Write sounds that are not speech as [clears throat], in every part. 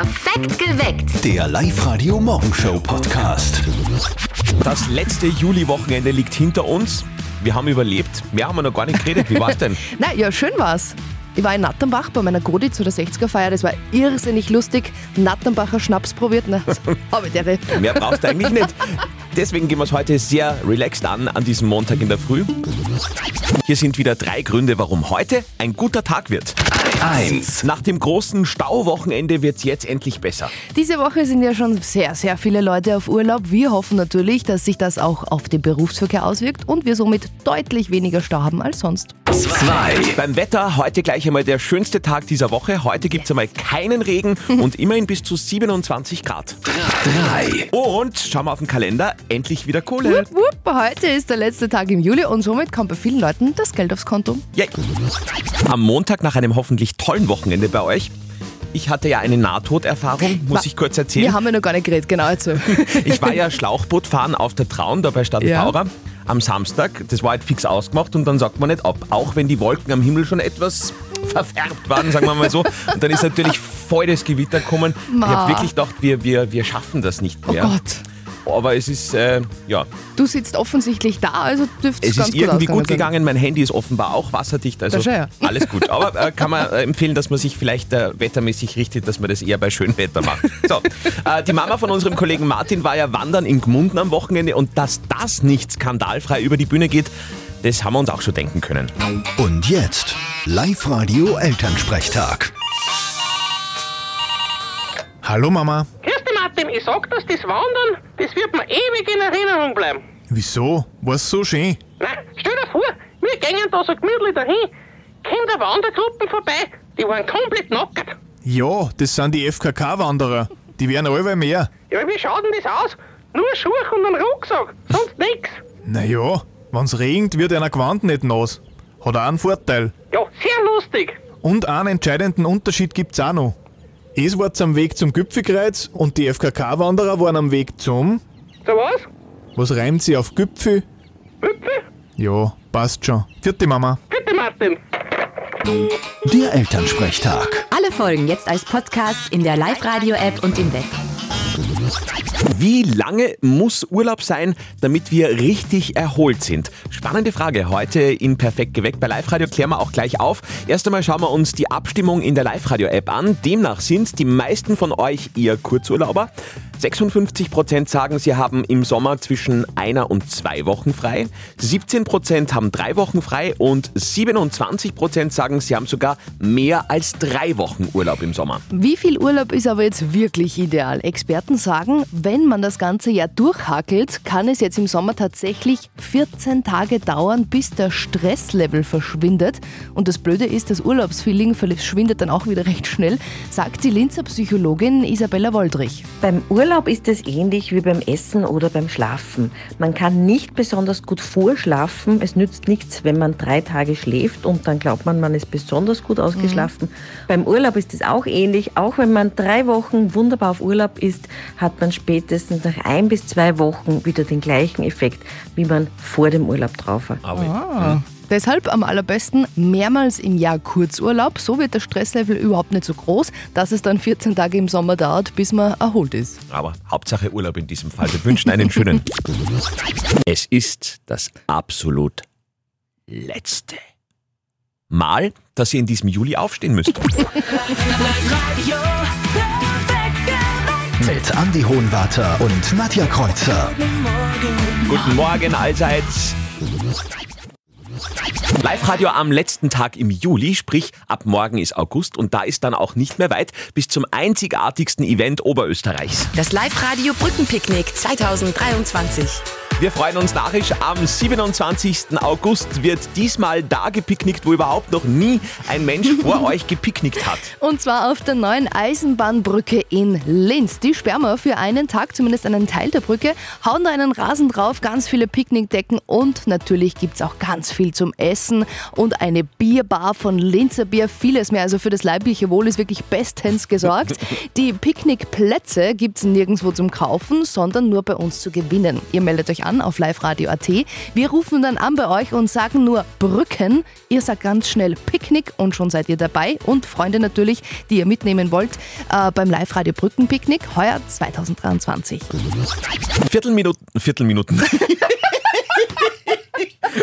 Perfekt geweckt. Der Live-Radio-Morgenshow-Podcast. Das letzte Juliwochenende liegt hinter uns. Wir haben überlebt. Mehr haben wir noch gar nicht geredet. Wie war's denn? [laughs] Na ja, schön war's. Ich war in Natternbach bei meiner Godi zu der 60er-Feier. Das war irrsinnig lustig. Natternbacher Schnaps probiert. Na, habe ich der. Mehr brauchst du eigentlich nicht. Deswegen gehen wir es heute sehr relaxed an, an diesem Montag in der Früh. Hier sind wieder drei Gründe, warum heute ein guter Tag wird. 1. Nach dem großen Stauwochenende wird es jetzt endlich besser. Diese Woche sind ja schon sehr, sehr viele Leute auf Urlaub. Wir hoffen natürlich, dass sich das auch auf den Berufsverkehr auswirkt und wir somit deutlich weniger Stau haben als sonst. 2. Beim Wetter heute gleich einmal der schönste Tag dieser Woche. Heute gibt es einmal keinen Regen [laughs] und immerhin bis zu 27 Grad. 3. Und schauen wir auf den Kalender, endlich wieder Kohle. Wupp, wupp, heute ist der letzte Tag im Juli und somit kommt bei vielen Leuten das Geld aufs Konto. Yay. Am Montag nach einem hoffentlich tollen Wochenende bei euch. Ich hatte ja eine Nahtoderfahrung, muss ich kurz Wir erzählen. haben ja noch gar nicht geredet, genau also. [laughs] Ich war ja [laughs] Schlauchbootfahren auf der Traun, da bei Stadt Ja. Am Samstag. Das war halt fix ausgemacht und dann sagt man nicht ab. Auch wenn die Wolken am Himmel schon etwas [laughs] verfärbt waren, sagen wir mal so. Und dann ist natürlich voll das Gewitter gekommen. Ich habe wirklich gedacht, wir, wir, wir schaffen das nicht Oh mehr. Gott. Aber es ist, äh, ja, Du sitzt offensichtlich da, also dürfte es ganz ist irgendwie gut sein. gegangen. Mein Handy ist offenbar auch wasserdicht. Also ja. [laughs] alles gut. Aber äh, kann man äh, empfehlen, dass man sich vielleicht äh, wettermäßig richtet, dass man das eher bei schönem Wetter macht. So, äh, die Mama von unserem Kollegen Martin war ja wandern in Gmunden am Wochenende und dass das nicht skandalfrei über die Bühne geht, das haben wir uns auch schon denken können. Und jetzt Live-Radio-Elternsprechtag. Hallo Mama. Martin. Ich sag, dass das Wandern, das wird mir ewig in Erinnerung bleiben. Wieso? War's so schön? Na, stell dir vor, wir gingen da so gemütlich dahin, kommen da Wandergruppen vorbei, die waren komplett nackt. Ja, das sind die FKK-Wanderer. Die werden allweil mehr. Ja, wie schaut denn das aus? Nur Schuhe und ein Rucksack, sonst nix. Naja, wenn's regnet, wird einer Gewand nicht nass. Hat auch einen Vorteil. Ja, sehr lustig. Und einen entscheidenden Unterschied gibt's auch noch. Es war am Weg zum Gipfelkreuz und die FKK-Wanderer waren am Weg zum... So was? Was reimt sie auf Gipfel? Hüpfe? Ja, passt schon. Vierte Mama. Bitte, Martin. Der Elternsprechtag. Alle Folgen jetzt als Podcast in der Live-Radio-App und im Web. Wie lange muss Urlaub sein, damit wir richtig erholt sind? Spannende Frage heute in Perfekt geweckt. Bei Live Radio klären wir auch gleich auf. Erst einmal schauen wir uns die Abstimmung in der Live Radio App an. Demnach sind die meisten von euch eher Kurzurlauber. 56% sagen, sie haben im Sommer zwischen einer und zwei Wochen frei. 17% haben drei Wochen frei und 27% sagen, sie haben sogar mehr als drei Wochen Urlaub im Sommer. Wie viel Urlaub ist aber jetzt wirklich ideal? Experten sagen, wenn man das ganze Jahr durchhackelt, kann es jetzt im Sommer tatsächlich 14 Tage dauern, bis der Stresslevel verschwindet. Und das Blöde ist, das Urlaubsfeeling verschwindet dann auch wieder [laughs] recht schnell, sagt die Linzer Psychologin Isabella Woldrich. Beim Urlaub ist es ähnlich wie beim Essen oder beim Schlafen. Man kann nicht besonders gut vorschlafen. Es nützt nichts, wenn man drei Tage schläft und dann glaubt man, man ist besonders gut ausgeschlafen. Beim Urlaub ist es auch ähnlich. Auch wenn man drei Wochen wunderbar auf Urlaub ist, hat man spätestens nach ein bis zwei Wochen wieder den gleichen Effekt, wie man vor dem Urlaub drauf war. Aber Deshalb am allerbesten mehrmals im Jahr Kurzurlaub. So wird der Stresslevel überhaupt nicht so groß, dass es dann 14 Tage im Sommer dauert, bis man erholt ist. Aber Hauptsache Urlaub in diesem Fall. Wir wünschen einen schönen. [laughs] Es ist das absolut letzte Mal, dass ihr in diesem Juli aufstehen müsst. [laughs] Mit Andy Hohenwarter und Nadja Kreuzer. Guten Morgen allseits. Live-Radio am letzten Tag im Juli, sprich ab morgen ist August und da ist dann auch nicht mehr weit bis zum einzigartigsten Event Oberösterreichs. Das Live-Radio Brückenpicknick 2023. Wir freuen uns narrisch. Am 27. August wird diesmal da gepicknickt, wo überhaupt noch nie ein Mensch vor [laughs] euch gepicknickt hat. Und zwar auf der neuen Eisenbahnbrücke in Linz. Die sperren wir für einen Tag, zumindest einen Teil der Brücke, hauen da einen Rasen drauf, ganz viele Picknickdecken und natürlich gibt es auch ganz viel zum Essen und eine Bierbar von Linzer Bier, vieles mehr. Also für das leibliche Wohl ist wirklich bestens gesorgt. [laughs] Die Picknickplätze gibt es nirgendwo zum Kaufen, sondern nur bei uns zu gewinnen. Ihr meldet euch an an auf liveradio.at. Wir rufen dann an bei euch und sagen nur Brücken. Ihr sagt ganz schnell Picknick und schon seid ihr dabei. Und Freunde natürlich, die ihr mitnehmen wollt äh, beim Live-Radio Brückenpicknick heuer 2023. Viertelminuten. Viertelminuten. [laughs]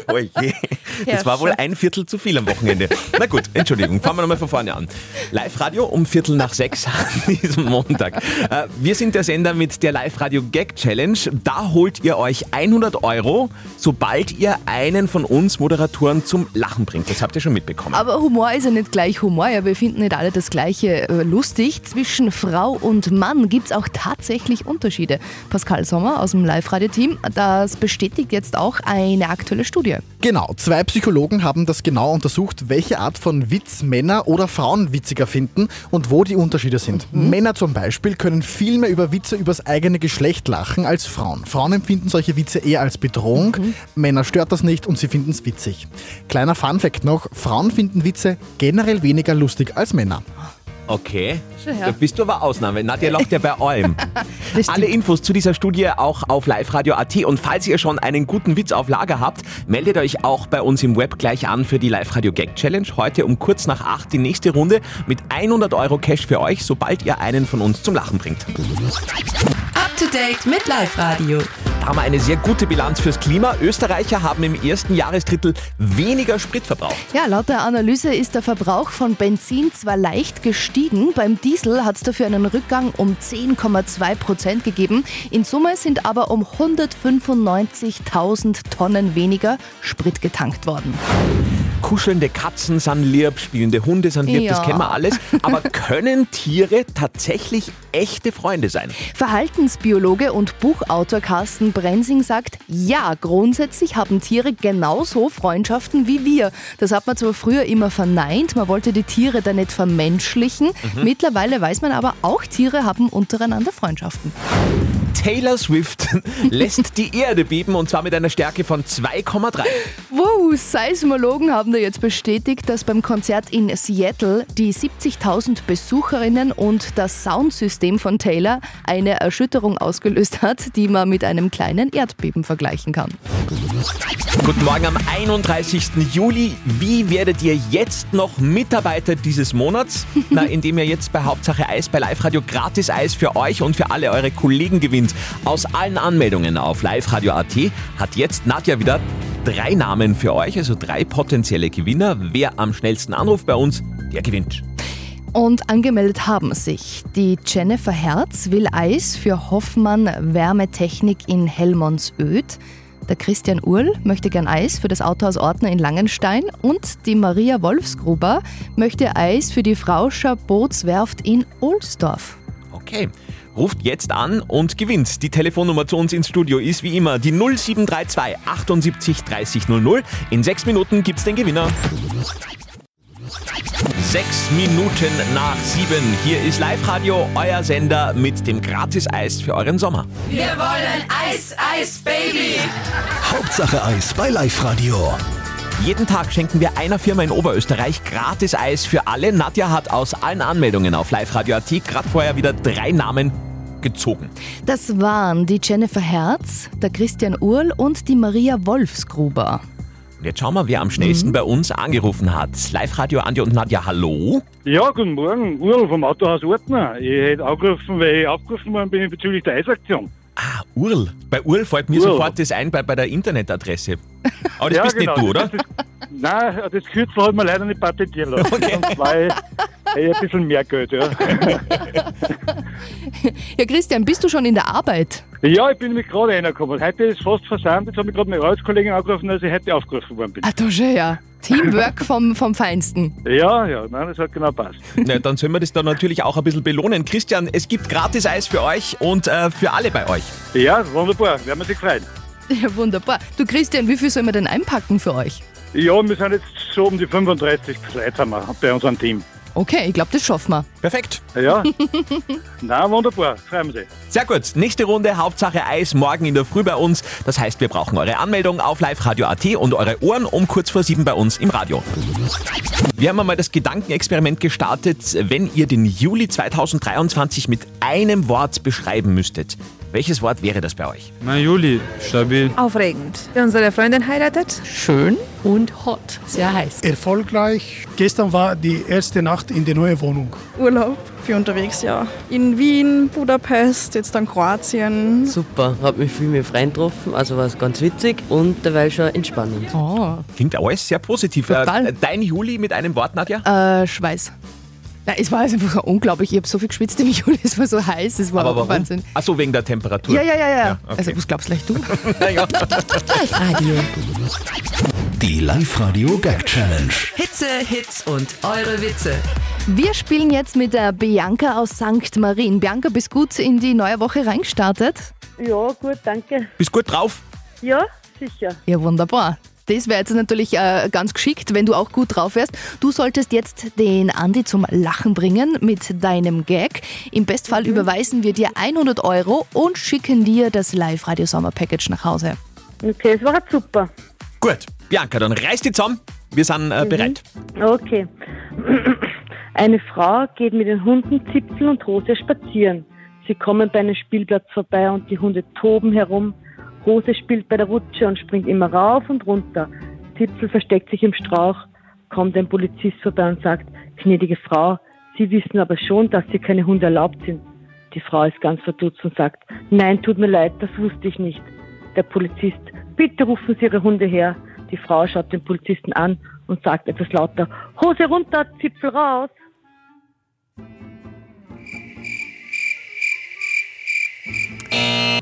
Oh je. [laughs] Das war wohl ein Viertel zu viel am Wochenende. Na gut, Entschuldigung, fangen wir nochmal von vorne an. Live-Radio um Viertel nach sechs [laughs] an diesem Montag. Äh, Wir sind der Sender mit der Live-Radio Gag Challenge. Da holt ihr euch 100 Euro, sobald ihr einen von uns Moderatoren zum Lachen bringt. Das habt ihr schon mitbekommen. Aber Humor ist ja nicht gleich Humor. Ja, wir finden nicht alle das Gleiche äh, lustig. Zwischen Frau und Mann gibt es auch tatsächlich Unterschiede. Pascal Sommer aus dem Live-Radio-Team, das bestätigt jetzt auch eine aktuelle Studie. Genau, zwei Psychologen haben das genau untersucht, welche Art von Witz Männer oder Frauen witziger finden und wo die Unterschiede sind. Männer zum Beispiel können viel mehr über Witze übers eigene Geschlecht lachen als Frauen. Frauen empfinden solche Witze eher als Bedrohung, Männer stört das nicht und sie finden es witzig. Kleiner Funfact noch, Frauen finden Witze generell weniger lustig als Männer. Okay. Her. Da bist du aber Ausnahme. Nadja lacht ja bei allem. [laughs] Alle Infos zu dieser Studie auch auf liveradio.at. Und falls ihr schon einen guten Witz auf Lager habt, meldet euch auch bei uns im Web gleich an für die Live-Radio Gag Challenge. Heute um kurz nach acht die nächste Runde mit 100 Euro Cash für euch, sobald ihr einen von uns zum Lachen bringt. Up to date mit Live Radio. Da haben wir eine sehr gute Bilanz fürs Klima. Österreicher haben im ersten Jahresdrittel weniger Sprit verbraucht. Ja, laut der Analyse ist der Verbrauch von Benzin zwar leicht gestiegen, beim Diesel hat es dafür einen Rückgang um 10,2 Prozent gegeben. In Summe sind aber um 195.000 Tonnen weniger Sprit getankt worden. Kuschelnde Katzen sind lieb, spielende Hunde sind lieb, das Ja. kennen wir alles. [laughs] Aber können Tiere tatsächlich echte Freunde sein? Verhaltensbiologe und Buchautor Carsten Brensing sagt, ja, grundsätzlich haben Tiere genauso Freundschaften wie wir. Das hat man zwar früher immer verneint, man wollte die Tiere da nicht vermenschlichen. Mittlerweile weiß man aber, auch Tiere haben untereinander Freundschaften. Taylor Swift [laughs] lässt die Erde beben und zwar mit einer Stärke von 2,3. Wow, Seismologen haben da jetzt bestätigt, dass beim Konzert in Seattle die 70.000 Besucherinnen und das Soundsystem von Taylor eine Erschütterung ausgelöst hat, die man mit einem kleinen Erdbeben vergleichen kann. Guten Morgen am 31. Juli. Wie werdet ihr jetzt noch Mitarbeiter dieses Monats? [laughs] Na, indem ihr jetzt bei Hauptsache Eis bei Live Radio gratis Eis für euch und für alle eure Kollegen gewinnt. Aus allen Anmeldungen auf liveradio.at hat jetzt Nadja wieder drei Namen für euch, also drei potenzielle Gewinner. Wer am schnellsten anruft bei uns, der gewinnt. Und angemeldet haben sich die Jennifer Herz will Eis für Hoffmann Wärmetechnik in Hellmonsöd. Der Christian Url möchte gern Eis für das Autohaus Ordner in Langenstein und die Maria Wolfsgruber möchte Eis für die Frauscher Bootswerft in Ohlsdorf. Okay. Ruft jetzt an und gewinnt. Die Telefonnummer zu uns ins Studio ist wie immer die 0732 78 30 00. In sechs Minuten gibt's den Gewinner. Sechs Minuten nach sieben. Hier ist Live-Radio, euer Sender mit dem Gratis-Eis für euren Sommer. Wir wollen Eis, Eis, Baby. Hauptsache Eis bei Live Radio. Jeden Tag schenken wir einer Firma in Oberösterreich Gratis-Eis für alle. Nadja hat aus allen Anmeldungen auf Live-Radio.at gerade vorher wieder drei Namen gezogen. Das waren die Jennifer Herz, der Christian Url und die Maria Wolfsgruber. Und jetzt schauen wir, wer am schnellsten bei uns angerufen hat. Live-Radio, Andi und Nadja, hallo. Ja, guten Morgen. Url vom Autohaus Ortner. Ich hätte angerufen, weil ich aufgerufen worden bin bezüglich der Eisaktion. Url. Bei Url fällt mir Url. sofort das ein bei, bei der Internetadresse. Aber das ja, bist genau. nicht du, oder? Das ist, nein, das Kürzel hat man leider nicht patentieren lassen. War ich, ich ein bisschen mehr Geld, ja. [laughs] Ja, Christian, bist du schon in der Arbeit? ja, ich bin nämlich gerade reingekommen. Heute ist fast versandt. Jetzt habe ich gerade meine Arbeitskollegin angerufen, dass ich heute aufgerufen worden bin. Ah, du schon, ja. Teamwork vom, vom Feinsten. Ja, ja, nein, das hat genau passt. [laughs] Na, dann sollen wir das dann natürlich auch ein bisschen belohnen. Christian, es gibt Gratis-Eis für euch und äh, für alle bei euch. Ja, wunderbar. Werden wir sich freuen. Ja, wunderbar. Du, Christian, wie viel soll man denn einpacken für euch? Ja, wir sind jetzt so um die 35 Leute haben wir bei unserem Team. Okay, ich glaube, das schaffen wir. Perfekt. Ja. [laughs] Na, wunderbar. Freuen sich. Sehr gut. Nächste Runde, Hauptsache Eis, morgen in der Früh bei uns. Das heißt, wir brauchen eure Anmeldung auf liveradio.at und eure Ohren um kurz vor sieben bei uns im Radio. Wir haben einmal das Gedankenexperiment gestartet, wenn ihr den Juli 2023 mit einem Wort beschreiben müsstet. Welches Wort wäre das bei euch? Na Juli, stabil. Aufregend. Unsere Freundin heiratet. Schön und hot. Sehr heiß. Erfolgreich. Gestern war die erste Nacht in der neuen Wohnung. Urlaub für unterwegs, ja. In Wien, Budapest, jetzt dann Kroatien. Super, hab mich viel mit Freunden getroffen, also war es ganz witzig und dabei schon entspannend. Oh. Klingt alles sehr positiv. Total. Äh, dein Juli mit einem Wort, Nadja? Äh, Schweiß. Nein, es war einfach so unglaublich. Ich habe so viel geschwitzt im [laughs] Juli, es war so heiß, es war Aber warum? Wahnsinn. Achso, wegen der Temperatur. Ja, ja, ja, ja. okay. Also, was glaubst gleich du? [laughs] Naja. Live-Radio. Die Live-Radio Gag Challenge. Hitze, Hits und eure Witze. Wir spielen jetzt mit der Bianca aus St. Marien. Bianca, bist gut in die neue Woche reingestartet? Ja, gut, danke. Bist gut drauf? Ja, sicher. Ja, wunderbar. Das wäre jetzt natürlich äh, ganz geschickt, wenn du auch gut drauf wärst. Du solltest jetzt den Andi zum Lachen bringen mit deinem Gag. Im Bestfall Mhm. überweisen wir dir 100 Euro und schicken dir das Live-Radio-Sommer-Package nach Hause. Okay, es war super. Gut. Bianca, dann reiß die zusammen. Wir sind äh, Mhm. bereit. Okay. [clears throat] Eine Frau geht mit den Hunden Zipfel und Rose spazieren. Sie kommen bei einem Spielplatz vorbei und die Hunde toben herum. Rose spielt bei der Rutsche und springt immer rauf und runter. Zipfel versteckt sich im Strauch. Kommt ein Polizist vorbei und sagt, gnädige Frau, Sie wissen aber schon, dass hier keine Hunde erlaubt sind. Die Frau ist ganz verdutzt und sagt, nein, tut mir leid, das wusste ich nicht. Der Polizist, bitte rufen Sie Ihre Hunde her. Die Frau schaut den Polizisten an und sagt etwas lauter, Hose runter, Zipfel raus.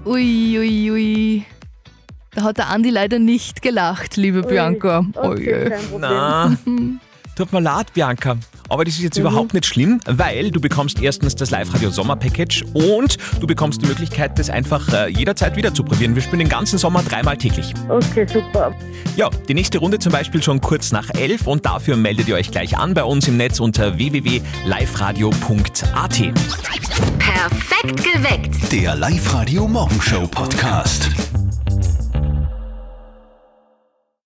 Ui, ui, ui. Da hat der Andi leider nicht gelacht, liebe Bianca. okay, Problem. Na, [laughs] tut mir leid, Bianca. Aber das ist jetzt Mhm. überhaupt nicht schlimm, weil du bekommst erstens das Live-Radio Sommer-Package und du bekommst die Möglichkeit, das einfach äh, jederzeit wieder zu probieren. Wir spielen den ganzen Sommer dreimal täglich. Okay, super. Ja, die nächste Runde zum Beispiel schon kurz nach elf und dafür meldet ihr euch gleich an bei uns im Netz unter www.liveradio.at. Perfekt geweckt. Der Live-Radio Morgenshow Podcast.